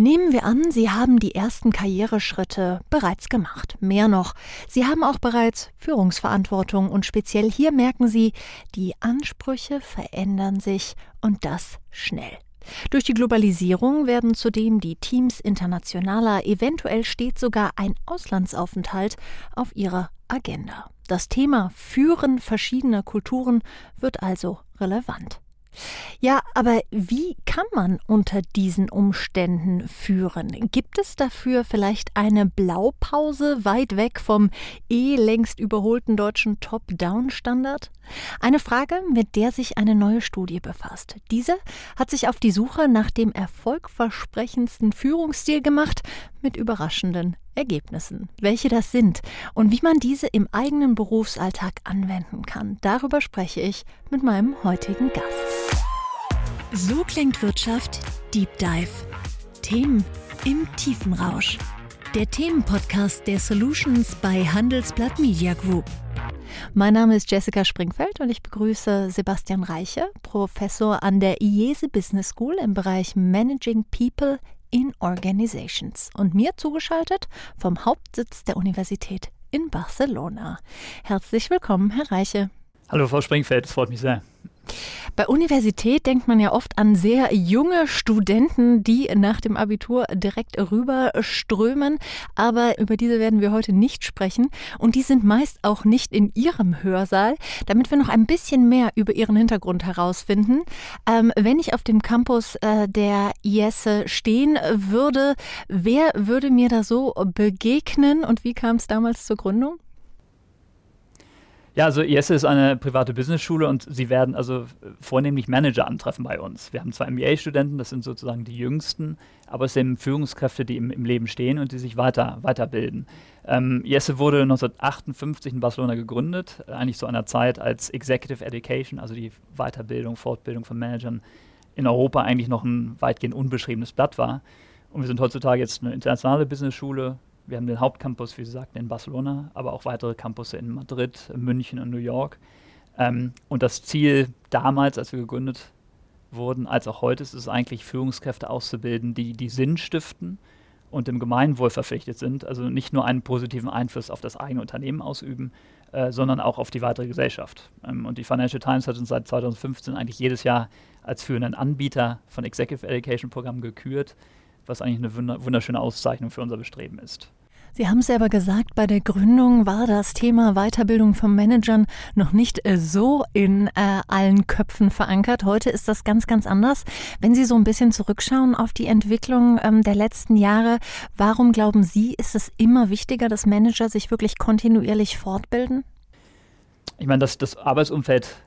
Nehmen wir an, Sie haben die ersten Karriereschritte bereits gemacht. Mehr noch, Sie haben auch bereits Führungsverantwortung und speziell hier merken Sie, die Ansprüche verändern sich und das schnell. Durch die Globalisierung werden zudem die Teams internationaler, eventuell steht sogar ein Auslandsaufenthalt auf ihrer Agenda. Das Thema Führen verschiedener Kulturen wird also relevant. Ja, aber wie kann man unter diesen Umständen führen? Gibt es dafür vielleicht eine Blaupause weit weg vom eh längst überholten deutschen Top-Down-Standard? Eine Frage, mit der sich eine neue Studie befasst. Diese hat sich auf die Suche nach dem erfolgversprechendsten Führungsstil gemacht, mit überraschenden Ergebnissen. Welche das sind und wie man diese im eigenen Berufsalltag anwenden kann, darüber spreche ich mit meinem heutigen Gast. So klingt Wirtschaft Deep Dive. Themen im Tiefenrausch. Der Themenpodcast der Solutions bei Handelsblatt Media Group. Mein Name ist Jessica Springfeld und ich begrüße Sebastian Reiche, Professor an der IESE Business School im Bereich Managing People in Organizations und mir zugeschaltet vom Hauptsitz der Universität in Barcelona. Herzlich willkommen, Herr Reiche. Hallo, Frau Springfeld, es freut mich sehr. Bei Universität denkt man ja oft an sehr junge Studenten, die nach dem Abitur direkt rüberströmen. Aber über diese werden wir heute nicht sprechen. Und die sind meist auch nicht in ihrem Hörsaal. Damit wir noch ein bisschen mehr über ihren Hintergrund herausfinden. Ähm, wenn ich auf dem Campus äh, der IESE stehen würde, wer würde mir da so begegnen und wie kam es damals zur Gründung? Ja, also IESE ist eine private Businessschule und sie werden also vornehmlich Manager antreffen bei uns. Wir haben zwar MBA-Studenten, das sind sozusagen die jüngsten, aber es sind Führungskräfte, die im, im Leben stehen und die sich weiter, weiterbilden. Ähm, IESE wurde 1958 in Barcelona gegründet, eigentlich zu einer Zeit, als Executive Education, also die Weiterbildung, Fortbildung von Managern in Europa eigentlich noch ein weitgehend unbeschriebenes Blatt war. Und wir sind heutzutage jetzt eine internationale Businessschule, wir haben den Hauptcampus, wie Sie sagten, in Barcelona, aber auch weitere Campus in Madrid, München und New York. Ähm, und das Ziel damals, als wir gegründet wurden, als auch heute, ist es eigentlich, Führungskräfte auszubilden, die, die Sinn stiften und dem Gemeinwohl verpflichtet sind. Also nicht nur einen positiven Einfluss auf das eigene Unternehmen ausüben, äh, sondern auch auf die weitere Gesellschaft. Ähm, und die Financial Times hat uns seit 2015 eigentlich jedes Jahr als führenden Anbieter von Executive Education Programmen gekürt, was eigentlich eine wunderschöne Auszeichnung für unser Bestreben ist. Sie haben es selber gesagt, bei der Gründung war das Thema Weiterbildung von Managern noch nicht äh, so in äh, allen Köpfen verankert. Heute ist das ganz, ganz anders. Wenn Sie so ein bisschen zurückschauen auf die Entwicklung ähm, der letzten Jahre, warum glauben Sie, ist es immer wichtiger, dass Manager sich wirklich kontinuierlich fortbilden? Ich meine, das, das Arbeitsumfeld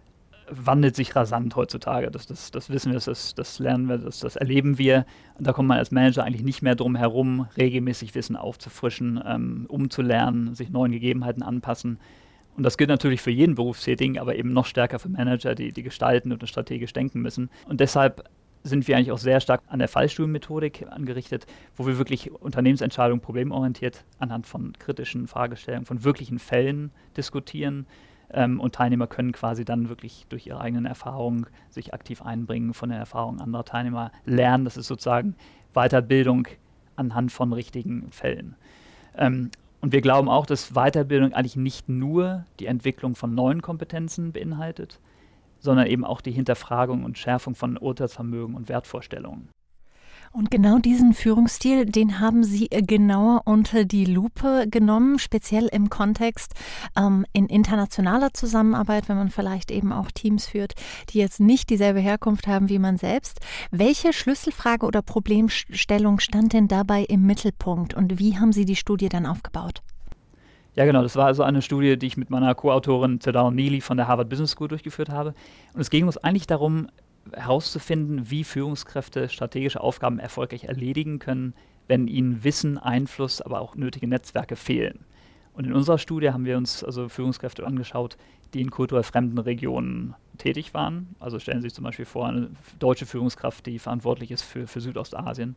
wandelt sich rasant heutzutage. Das, das, das wissen wir, das, das lernen wir, das, das erleben wir. Und da kommt man als Manager eigentlich nicht mehr drum herum, regelmäßig Wissen aufzufrischen, ähm, umzulernen, sich neuen Gegebenheiten anpassen. Und das gilt natürlich für jeden Berufstätigen, aber eben noch stärker für Manager, die, die gestalten und strategisch denken müssen. Und deshalb sind wir eigentlich auch sehr stark an der Fallstuhlmethodik angerichtet, wo wir wirklich Unternehmensentscheidungen problemorientiert anhand von kritischen Fragestellungen, von wirklichen Fällen diskutieren ähm, und Teilnehmer können quasi dann wirklich durch ihre eigenen Erfahrungen sich aktiv einbringen, von den Erfahrungen anderer Teilnehmer lernen. Das ist sozusagen Weiterbildung anhand von richtigen Fällen. Ähm, und wir glauben auch, dass Weiterbildung eigentlich nicht nur die Entwicklung von neuen Kompetenzen beinhaltet, sondern eben auch die Hinterfragung und Schärfung von Urteilsvermögen und Wertvorstellungen. Und genau diesen Führungsstil, den haben Sie äh, genauer unter die Lupe genommen, speziell im Kontext ähm, in internationaler Zusammenarbeit, wenn man vielleicht eben auch Teams führt, die jetzt nicht dieselbe Herkunft haben wie man selbst. Welche Schlüsselfrage oder Problemstellung stand denn dabei im Mittelpunkt und wie haben Sie die Studie dann aufgebaut? Ja, genau. Das war also eine Studie, die ich mit meiner Co-Autorin Tadal Neely von der Harvard Business School durchgeführt habe. Und es ging uns eigentlich darum, herauszufinden, wie Führungskräfte strategische Aufgaben erfolgreich erledigen können, wenn ihnen Wissen, Einfluss, aber auch nötige Netzwerke fehlen. Und in unserer Studie haben wir uns also Führungskräfte angeschaut, die in kulturell fremden Regionen tätig waren. Also stellen Sie sich zum Beispiel vor, eine deutsche Führungskraft, die verantwortlich ist für, für Südostasien.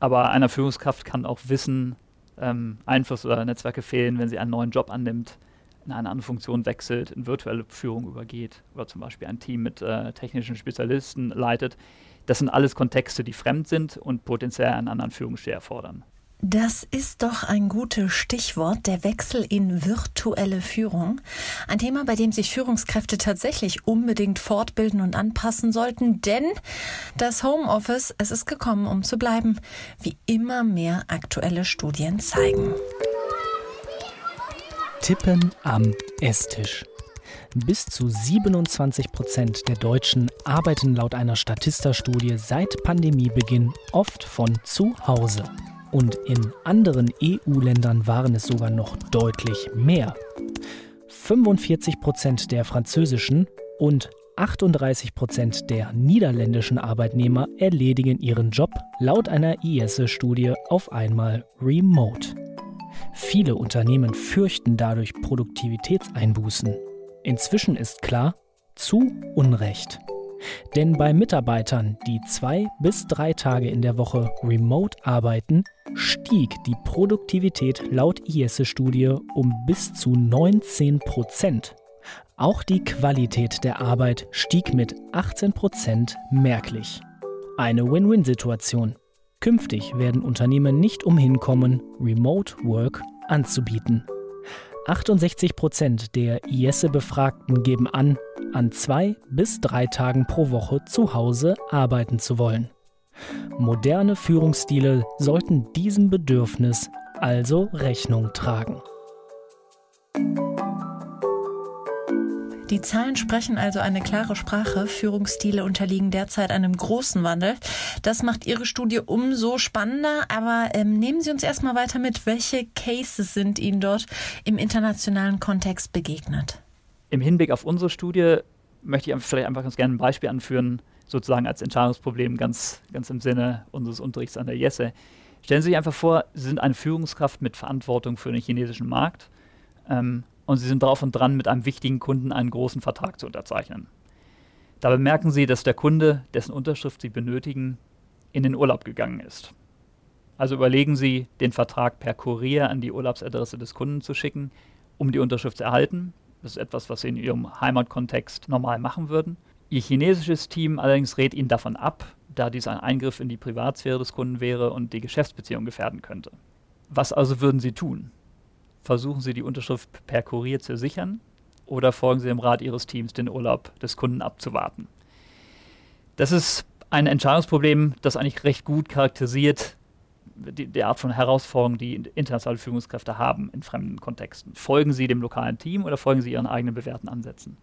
Aber einer Führungskraft kann auch Wissen, ähm, Einfluss oder Netzwerke fehlen, wenn sie einen neuen Job annimmt, in eine andere Funktion wechselt, in virtuelle Führung übergeht oder zum Beispiel ein Team mit äh, technischen Spezialisten leitet, Das sind alles Kontexte, die fremd sind und potenziell einen anderen Führungsstil erfordern. Das ist doch ein gutes Stichwort, der Wechsel in virtuelle Führung. Ein Thema, bei dem sich Führungskräfte tatsächlich unbedingt fortbilden und anpassen sollten, denn das Homeoffice, es ist gekommen, um zu bleiben, wie immer mehr aktuelle Studien zeigen. Tippen am Esstisch. Bis zu 27 Prozent der Deutschen arbeiten laut einer Statista-Studie seit Pandemiebeginn oft von zu Hause und in anderen EU-Ländern waren es sogar noch deutlich mehr. 45 Prozent der französischen und 38 Prozent der niederländischen Arbeitnehmer erledigen ihren Job laut einer IESE-Studie auf einmal remote. Viele Unternehmen fürchten dadurch Produktivitätseinbußen. Inzwischen ist klar, zu Unrecht. Denn bei Mitarbeitern, die zwei bis drei Tage in der Woche remote arbeiten, stieg die Produktivität laut IESE-Studie um bis zu 19 Prozent. Auch die Qualität der Arbeit stieg mit 18 Prozent merklich. Eine Win-Win-Situation. Künftig werden Unternehmen nicht umhin kommen, Remote Work anzubieten. 68 Prozent der IESE-Befragten geben an, an zwei bis drei Tagen pro Woche zu Hause arbeiten zu wollen. Moderne Führungsstile sollten diesem Bedürfnis also Rechnung tragen. Die Zahlen sprechen also eine klare Sprache. Führungsstile unterliegen derzeit einem großen Wandel. Das macht Ihre Studie umso spannender. Aber ähm, nehmen Sie uns erstmal weiter mit. Welche Cases sind Ihnen dort im internationalen Kontext begegnet? Im Hinblick auf unsere Studie möchte ich vielleicht einfach ganz gerne ein Beispiel anführen, sozusagen als Entscheidungsproblem ganz, ganz im Sinne unseres Unterrichts an der Jesse. Stellen Sie sich einfach vor, Sie sind eine Führungskraft mit Verantwortung für den chinesischen Markt ähm, und Sie sind drauf und dran, mit einem wichtigen Kunden einen großen Vertrag zu unterzeichnen. Da bemerken Sie, dass der Kunde, dessen Unterschrift Sie benötigen, in den Urlaub gegangen ist. Also überlegen Sie, den Vertrag per Kurier an die Urlaubsadresse des Kunden zu schicken, um die Unterschrift zu erhalten. Das ist etwas, was Sie in Ihrem Heimatkontext normal machen würden. Ihr chinesisches Team allerdings rät Ihnen davon ab, da dies ein Eingriff in die Privatsphäre des Kunden wäre und die Geschäftsbeziehung gefährden könnte. Was also würden Sie tun? Versuchen Sie die Unterschrift per Kurier zu sichern oder folgen Sie dem Rat Ihres Teams, den Urlaub des Kunden abzuwarten? Das ist ein Entscheidungsproblem, das eigentlich recht gut charakterisiert die, die, Art von Herausforderung, die internationale Führungskräfte haben in fremden Kontexten. Folgen Sie dem lokalen Team oder folgen Sie Ihren eigenen bewährten Ansätzen?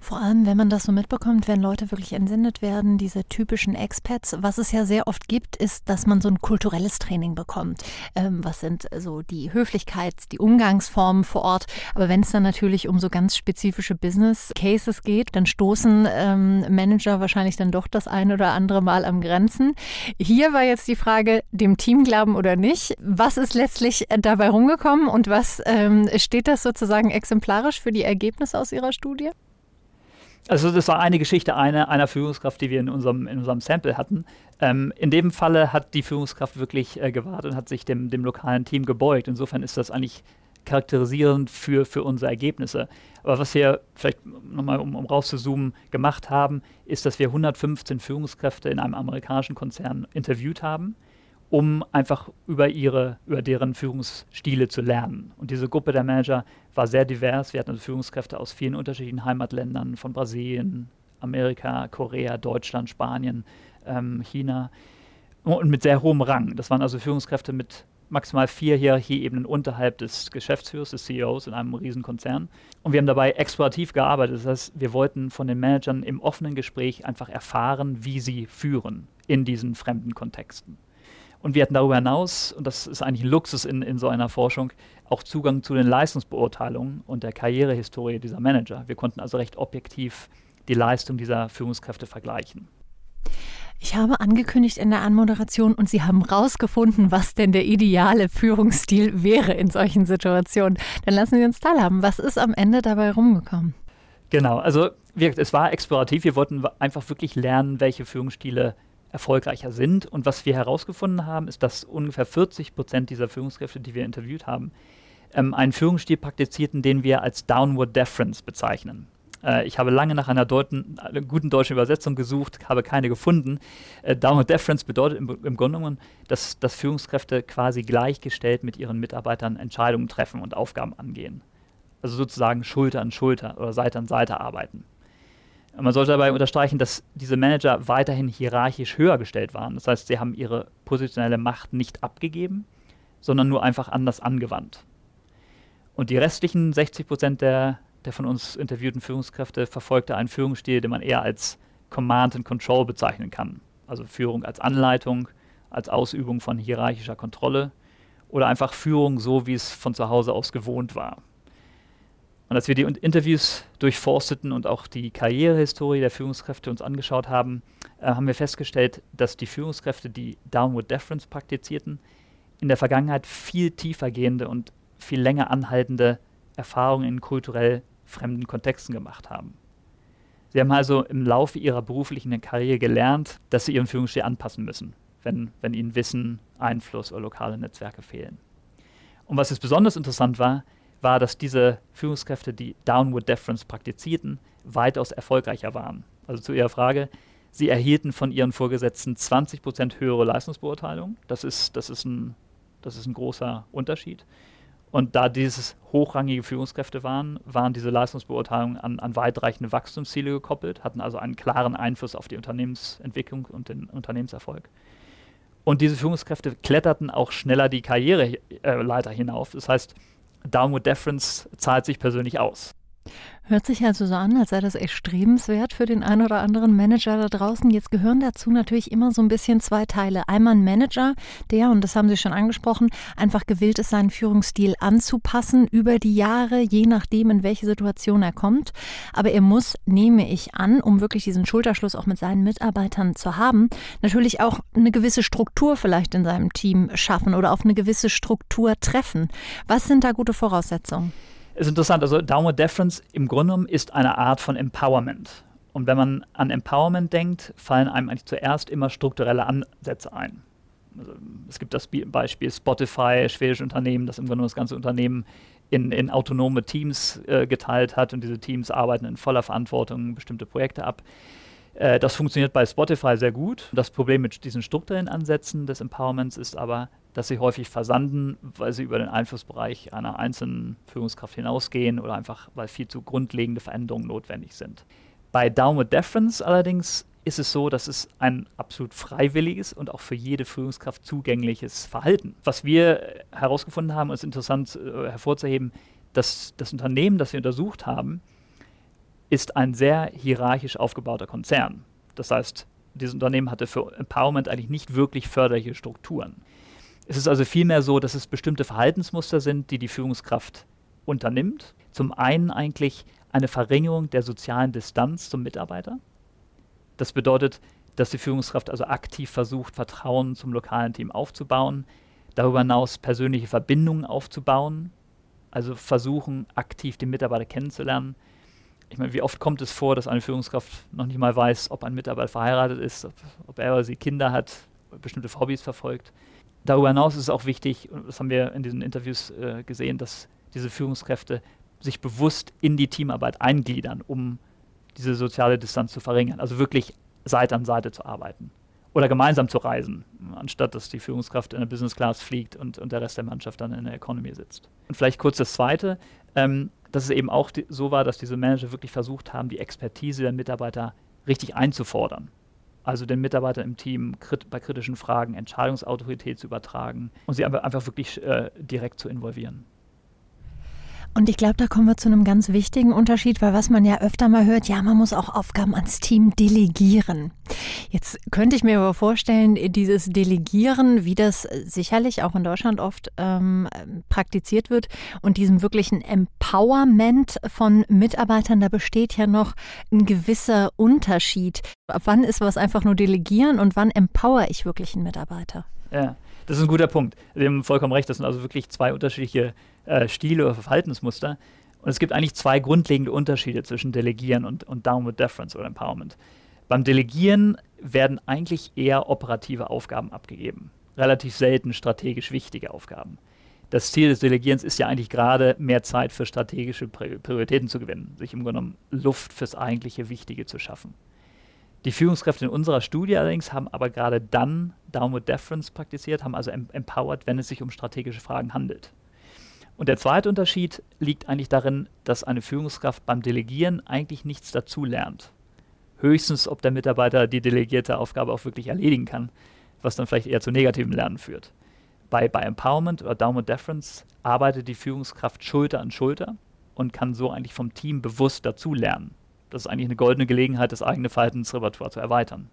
Vor allem, wenn man das so mitbekommt, wenn Leute wirklich entsendet werden, diese typischen Expats. Was es ja sehr oft gibt, ist, dass man so ein kulturelles Training bekommt. Ähm, was sind so die Höflichkeit, die Umgangsformen vor Ort? Aber wenn es dann natürlich um so ganz spezifische Business Cases geht, dann stoßen ähm, Manager wahrscheinlich dann doch das ein oder andere Mal am Grenzen. Hier war jetzt die Frage, dem Team glauben oder nicht. Was ist letztlich dabei rumgekommen und was ähm, steht das sozusagen exemplarisch für die Ergebnisse aus Ihrer Studie? Also das war eine Geschichte einer, einer Führungskraft, die wir in unserem, in unserem Sample hatten. Ähm, in dem Falle hat die Führungskraft wirklich äh, gewartet und hat sich dem, dem lokalen Team gebeugt. Insofern ist das eigentlich charakterisierend für, für unsere Ergebnisse. Aber was wir vielleicht nochmal, um, um rauszuzoomen, gemacht haben, ist, dass wir 115 Führungskräfte in einem amerikanischen Konzern interviewt haben um einfach über ihre, über deren Führungsstile zu lernen. Und diese Gruppe der Manager war sehr divers. Wir hatten also Führungskräfte aus vielen unterschiedlichen Heimatländern, von Brasilien, Amerika, Korea, Deutschland, Spanien, ähm, China und mit sehr hohem Rang. Das waren also Führungskräfte mit maximal vier Hierarchieebenen unterhalb des Geschäftsführers, des CEOs in einem Riesenkonzern. Und wir haben dabei explorativ gearbeitet. Das heißt, wir wollten von den Managern im offenen Gespräch einfach erfahren, wie sie führen in diesen fremden Kontexten. Und wir hatten darüber hinaus, und das ist eigentlich ein Luxus in, in so einer Forschung, auch Zugang zu den Leistungsbeurteilungen und der Karrierehistorie dieser Manager. Wir konnten also recht objektiv die Leistung dieser Führungskräfte vergleichen. Ich habe angekündigt in der Anmoderation und Sie haben rausgefunden, was denn der ideale Führungsstil wäre in solchen Situationen. Dann lassen Sie uns teilhaben. Was ist am Ende dabei rumgekommen? Genau, also es war explorativ. Wir wollten einfach wirklich lernen, welche Führungsstile erfolgreicher sind. Und was wir herausgefunden haben, ist, dass ungefähr 40 Prozent dieser Führungskräfte, die wir interviewt haben, ähm, einen Führungsstil praktizierten, den wir als Downward Deference bezeichnen. Äh, ich habe lange nach einer, Deuten, einer, guten deutschen Übersetzung gesucht, habe keine gefunden. Äh, Downward Deference bedeutet im, im Grunde genommen, dass, dass Führungskräfte quasi gleichgestellt mit ihren Mitarbeitern Entscheidungen treffen und Aufgaben angehen. Also sozusagen Schulter an Schulter oder Seite an Seite arbeiten. Man sollte dabei unterstreichen, dass diese Manager weiterhin hierarchisch höher gestellt waren. Das heißt, sie haben ihre positionelle Macht nicht abgegeben, sondern nur einfach anders angewandt. Und die restlichen 60 Prozent der der von uns interviewten Führungskräfte verfolgte einen Führungsstil, den man eher als Command and Control bezeichnen kann. Also Führung als Anleitung, als Ausübung von hierarchischer Kontrolle oder einfach Führung so, wie es von zu Hause aus gewohnt war. Und als wir die Interviews durchforsteten und auch die Karrierehistorie der Führungskräfte uns angeschaut haben, äh, haben wir festgestellt, dass die Führungskräfte, die Downward Deference praktizierten, in der Vergangenheit viel tiefer gehende und viel länger anhaltende Erfahrungen in kulturell fremden Kontexten gemacht haben. Sie haben also im Laufe ihrer beruflichen Karriere gelernt, dass sie ihren Führungsstil anpassen müssen, wenn, wenn ihnen Wissen, Einfluss oder lokale Netzwerke fehlen. Und was jetzt besonders interessant war, war, dass diese Führungskräfte, die Downward Deference praktizierten, weitaus erfolgreicher waren. Also zu Ihrer Frage, sie erhielten von ihren Vorgesetzten 20% höhere Leistungsbeurteilung. Das ist, das, ist ein, das ist ein großer Unterschied. Und da dieses hochrangige Führungskräfte waren, waren diese Leistungsbeurteilungen an, an weitreichende Wachstumsziele gekoppelt, hatten also einen klaren Einfluss auf die Unternehmensentwicklung und den Unternehmenserfolg. Und diese Führungskräfte kletterten auch schneller die Karriereleiter hinauf. Das heißt, Downward Deference zahlt sich persönlich aus. Hört sich also so an, als sei das erstrebenswert für den einen oder anderen Manager da draußen. Jetzt gehören dazu natürlich immer so ein bisschen zwei Teile. Einmal ein Manager, der, und das haben Sie schon angesprochen, einfach gewillt ist, seinen Führungsstil anzupassen über die Jahre, je nachdem, in welche Situation er kommt. Aber er muss, nehme ich an, um wirklich diesen Schulterschluss auch mit seinen Mitarbeitern zu haben, natürlich auch eine gewisse Struktur vielleicht in seinem Team schaffen oder auf eine gewisse Struktur treffen. Was sind da gute Voraussetzungen? Ist interessant. Also Downward Deference im Grunde genommen ist eine Art von Empowerment. Und wenn man an Empowerment denkt, fallen einem eigentlich zuerst immer strukturelle Ansätze ein. Also es gibt das Beispiel Spotify, schwedische Unternehmen, das im Grunde genommen das ganze Unternehmen in, in autonome Teams äh, geteilt hat und diese Teams arbeiten in voller Verantwortung bestimmte Projekte ab. Äh, das funktioniert bei Spotify sehr gut. Das Problem mit diesen strukturellen Ansätzen des Empowerments ist aber, dass sie häufig versanden, weil sie über den Einflussbereich einer einzelnen Führungskraft hinausgehen oder einfach, weil viel zu grundlegende Veränderungen notwendig sind. Bei Downward Deference allerdings ist es so, dass es ein absolut freiwilliges und auch für jede Führungskraft zugängliches Verhalten. Was wir herausgefunden haben, ist interessant äh, hervorzuheben, dass das Unternehmen, das wir untersucht haben, ist ein sehr hierarchisch aufgebauter Konzern. Das heißt, dieses Unternehmen hatte für Empowerment eigentlich nicht wirklich förderliche Strukturen. Es ist also vielmehr so, dass es bestimmte Verhaltensmuster sind, die die Führungskraft unternimmt. Zum einen eigentlich eine Verringerung der sozialen Distanz zum Mitarbeiter. Das bedeutet, dass die Führungskraft also aktiv versucht, Vertrauen zum lokalen Team aufzubauen, darüber hinaus persönliche Verbindungen aufzubauen, also versuchen, aktiv den Mitarbeiter kennenzulernen. Ich meine, wie oft kommt es vor, dass eine Führungskraft noch nicht mal weiß, ob ein Mitarbeiter verheiratet ist, ob, ob er oder sie Kinder hat, bestimmte Hobbys verfolgt. Darüber hinaus ist es auch wichtig, und das haben wir in diesen Interviews äh, gesehen, dass diese Führungskräfte sich bewusst in die Teamarbeit eingliedern, um diese soziale Distanz zu verringern. Also wirklich Seite an Seite zu arbeiten. Oder gemeinsam zu reisen, anstatt dass die Führungskraft in der Business Class fliegt und, und der Rest der Mannschaft dann in der Economy sitzt. Und vielleicht kurz das Zweite, ähm, dass es eben auch so war, dass diese Manager wirklich versucht haben, die Expertise der Mitarbeiter richtig einzufordern also den Mitarbeitern im Team krit bei kritischen Fragen Entscheidungsautorität zu übertragen und sie einfach wirklich äh, direkt zu involvieren. Und ich glaube, da kommen wir zu einem ganz wichtigen Unterschied, weil was man ja öfter mal hört, ja, man muss auch Aufgaben ans Team delegieren. Jetzt könnte ich mir aber vorstellen, dieses Delegieren, wie das sicherlich auch in Deutschland oft ähm, praktiziert wird und diesem wirklichen Empowerment von Mitarbeitern, da besteht ja noch ein gewisser Unterschied. Ab wann ist was einfach nur delegieren und wann empower ich wirklich einen Mitarbeiter? Ja. Das ist ein guter Punkt. Sie haben vollkommen recht. Das sind also wirklich zwei unterschiedliche äh, Stile oder Verhaltensmuster. Und es gibt eigentlich zwei grundlegende Unterschiede zwischen Delegieren und, und Downward Deference oder Empowerment. Beim Delegieren werden eigentlich eher operative Aufgaben abgegeben. Relativ selten strategisch wichtige Aufgaben. das Ziel des Delegierens ist ja eigentlich gerade, mehr Zeit für strategische Prioritäten zu gewinnen, sich im Grunde genommen Luft fürs eigentliche Wichtige zu schaffen. Die Führungskräfte in unserer Studie allerdings haben aber gerade dann Downward Deference praktiziert, haben also empowered, wenn es sich um strategische Fragen handelt. Und der zweite Unterschied liegt eigentlich darin, dass eine Führungskraft beim Delegieren eigentlich nichts dazu lernt. Höchstens, ob der Mitarbeiter die delegierte Aufgabe auch wirklich erledigen kann, was dann vielleicht eher zu negativem Lernen führt. Bei, bei Empowerment oder Downward Deference arbeitet die Führungskraft Schulter an Schulter und kann so eigentlich vom Team bewusst dazu lernen. Das ist eigentlich eine goldene Gelegenheit, das eigene Verhaltensrepertoire zu erweitern.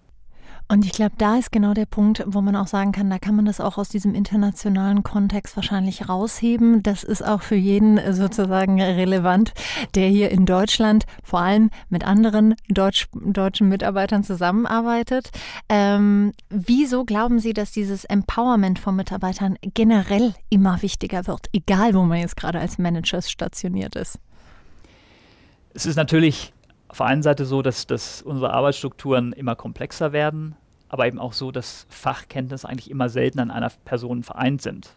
Und ich glaube, da ist genau der Punkt, wo man auch sagen kann, da kann man das auch aus diesem internationalen Kontext wahrscheinlich rausheben. Das ist auch für jeden sozusagen relevant, der hier in Deutschland vor allem mit anderen Deutsch, deutschen Mitarbeitern zusammenarbeitet. Ähm, wieso glauben Sie, dass dieses Empowerment von Mitarbeitern generell immer wichtiger wird, egal wo man jetzt gerade als Manager stationiert ist? Es ist natürlich auf der einen Seite so, dass, dass unsere Arbeitsstrukturen immer komplexer werden, aber eben auch so, dass Fachkenntnisse eigentlich immer seltener an einer Person vereint sind.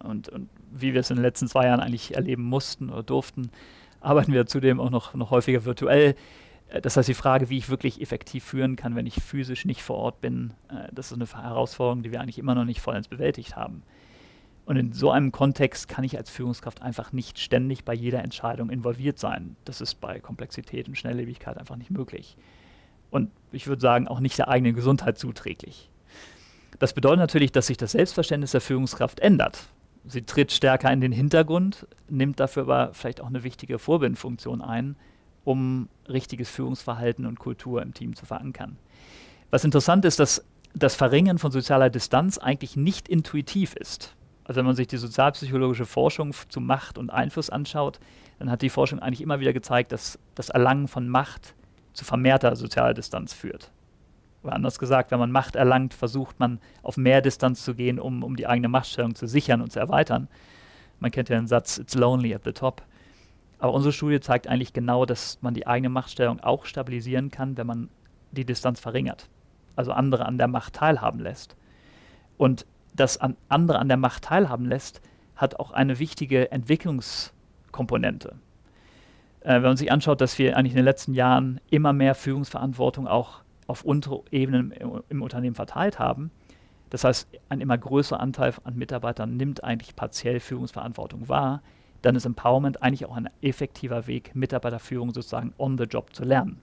Und, und wie wir es in den letzten zwei Jahren eigentlich erleben mussten oder durften, arbeiten wir zudem auch noch, noch häufiger virtuell. Äh, das heißt, die Frage, wie ich wirklich effektiv führen kann, wenn ich physisch nicht vor Ort bin, äh, das ist eine Herausforderung, die wir eigentlich immer noch nicht vollends bewältigt haben. Und in so einem Kontext kann ich als Führungskraft einfach nicht ständig bei jeder Entscheidung involviert sein. Das ist bei Komplexität und Schnelllebigkeit einfach nicht möglich. Und ich würde sagen, auch nicht der eigenen Gesundheit zuträglich. Das bedeutet natürlich, dass sich das Selbstverständnis der Führungskraft ändert. Sie tritt stärker in den Hintergrund, nimmt dafür aber vielleicht auch eine wichtige Vorbildfunktion ein, um richtiges Führungsverhalten und Kultur im Team zu verankern. Was interessant ist, dass das Verringern von sozialer Distanz eigentlich nicht intuitiv ist. Also wenn man sich die sozialpsychologische Forschung zu Macht und Einfluss anschaut, dann hat die Forschung eigentlich immer wieder gezeigt, dass das Erlangen von Macht zu vermehrter sozialer Distanz führt. Oder anders gesagt, wenn man Macht erlangt, versucht man auf mehr Distanz zu gehen, um, um die eigene Machtstellung zu sichern und zu erweitern. Man kennt ja den Satz, it's lonely at the top. Aber unsere Studie zeigt eigentlich genau, dass man die eigene Machtstellung auch stabilisieren kann, wenn man die Distanz verringert. Also andere an der Macht teilhaben lässt. Und das an andere an der Macht teilhaben lässt, hat auch eine wichtige Entwicklungskomponente. Äh, wenn man sich anschaut, dass wir eigentlich in den letzten Jahren immer mehr Führungsverantwortung auch auf untere Ebenen im, im Unternehmen verteilt haben, das heißt, ein immer größerer Anteil an Mitarbeitern nimmt eigentlich partiell Führungsverantwortung wahr, dann ist Empowerment eigentlich auch ein effektiver Weg, Mitarbeiterführung sozusagen on the job zu lernen.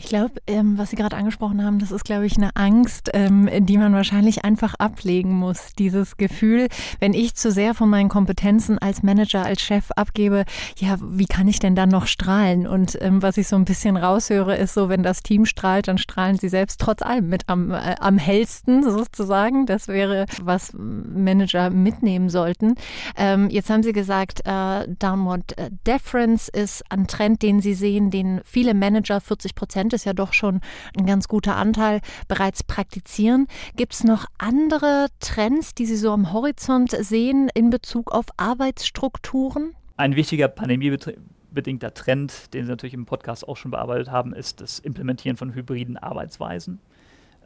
Ich glaube, ähm, was Sie gerade angesprochen haben, das ist, glaube ich, eine Angst, ähm, die man wahrscheinlich einfach ablegen muss. Dieses Gefühl, wenn ich zu sehr von meinen Kompetenzen als Manager, als Chef abgebe, ja, wie kann ich denn dann noch strahlen? Und ähm, was ich so ein bisschen raushöre, ist so, wenn das Team strahlt, dann strahlen sie selbst trotz allem mit am, äh, am hellsten sozusagen. Das wäre, was Manager mitnehmen sollten. Ähm, jetzt haben Sie gesagt, äh, Downward äh, Deference ist ein Trend, den Sie sehen, den viele Manager 40 Prozent Prozent ist ja doch schon ein ganz guter Anteil, bereits praktizieren. Gibt es noch andere Trends, die Sie so am Horizont sehen in Bezug auf Arbeitsstrukturen? Ein wichtiger pandemiebedingter Trend, den Sie natürlich im Podcast auch schon bearbeitet haben, ist das Implementieren von hybriden Arbeitsweisen.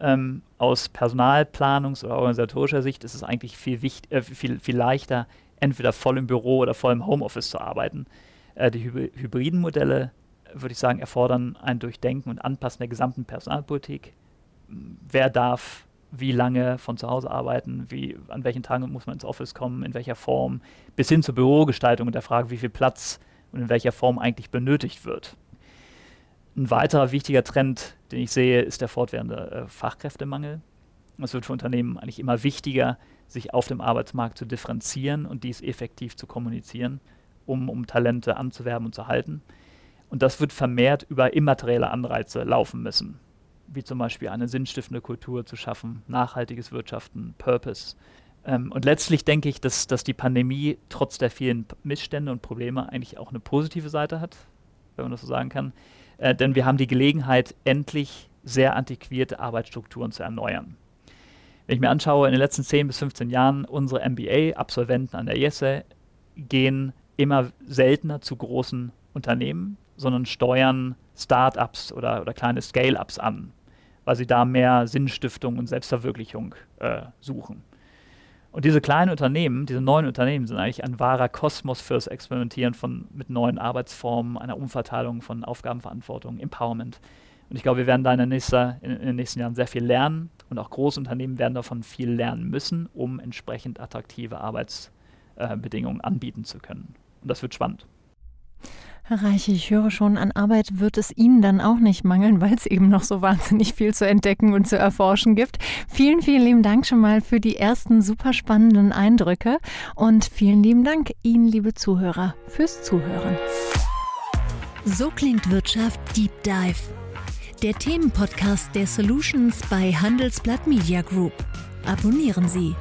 Ähm, aus Personalplanungs- oder organisatorischer Sicht ist es eigentlich viel, wichtig, äh, viel, viel leichter, entweder voll im Büro oder voll im Homeoffice zu arbeiten. Äh, die hybriden Modelle würde ich sagen, erfordern ein Durchdenken und Anpassen der gesamten Personalpolitik. Wer darf wie lange von zu Hause arbeiten, wie, an welchen Tagen muss man ins Office kommen, in welcher Form, bis hin zur Bürogestaltung und der Frage, wie viel Platz und in welcher Form eigentlich benötigt wird. Ein weiterer wichtiger Trend, den ich sehe, ist der fortwährende äh, Fachkräftemangel. Es wird für Unternehmen eigentlich immer wichtiger, sich auf dem Arbeitsmarkt zu differenzieren und dies effektiv zu kommunizieren, um, um Talente anzuwerben und zu halten. Und das wird vermehrt über immaterielle Anreize laufen müssen, wie zum Beispiel eine sinnstiftende Kultur zu schaffen, nachhaltiges Wirtschaften, Purpose. Ähm, und letztlich denke ich, dass, dass die Pandemie trotz der vielen Missstände und Probleme eigentlich auch eine positive Seite hat, wenn man das so sagen kann. Äh, denn wir haben die Gelegenheit, endlich sehr antiquierte Arbeitsstrukturen zu erneuern. Wenn ich mir anschaue, in den letzten 10 bis 15 Jahren, unsere MBA-Absolventen an der IESE gehen immer seltener zu großen Unternehmen, sondern steuern Start-ups oder, oder kleine Scale-ups an, weil sie da mehr Sinnstiftung und Selbstverwirklichung äh, suchen. Und diese kleinen Unternehmen, diese neuen Unternehmen sind eigentlich ein wahrer Kosmos fürs Experimentieren von, mit neuen Arbeitsformen, einer Umverteilung von Aufgabenverantwortung, Empowerment. Und ich glaube, wir werden da in, nächster, in, in, den nächsten Jahren sehr viel lernen und auch große Unternehmen werden davon viel lernen müssen, um entsprechend attraktive Arbeitsbedingungen äh, anbieten zu können. Und das wird spannend. Herr Reich, ich höre schon, an Arbeit wird es Ihnen dann auch nicht mangeln, weil es eben noch so wahnsinnig viel zu entdecken und zu erforschen gibt. Vielen, vielen lieben Dank schon mal für die ersten super spannenden Eindrücke und vielen lieben Dank Ihnen, liebe Zuhörer, fürs Zuhören. So klingt Wirtschaft Deep Dive. Der Themenpodcast der Solutions bei Handelsblatt Media Group. Abonnieren Sie.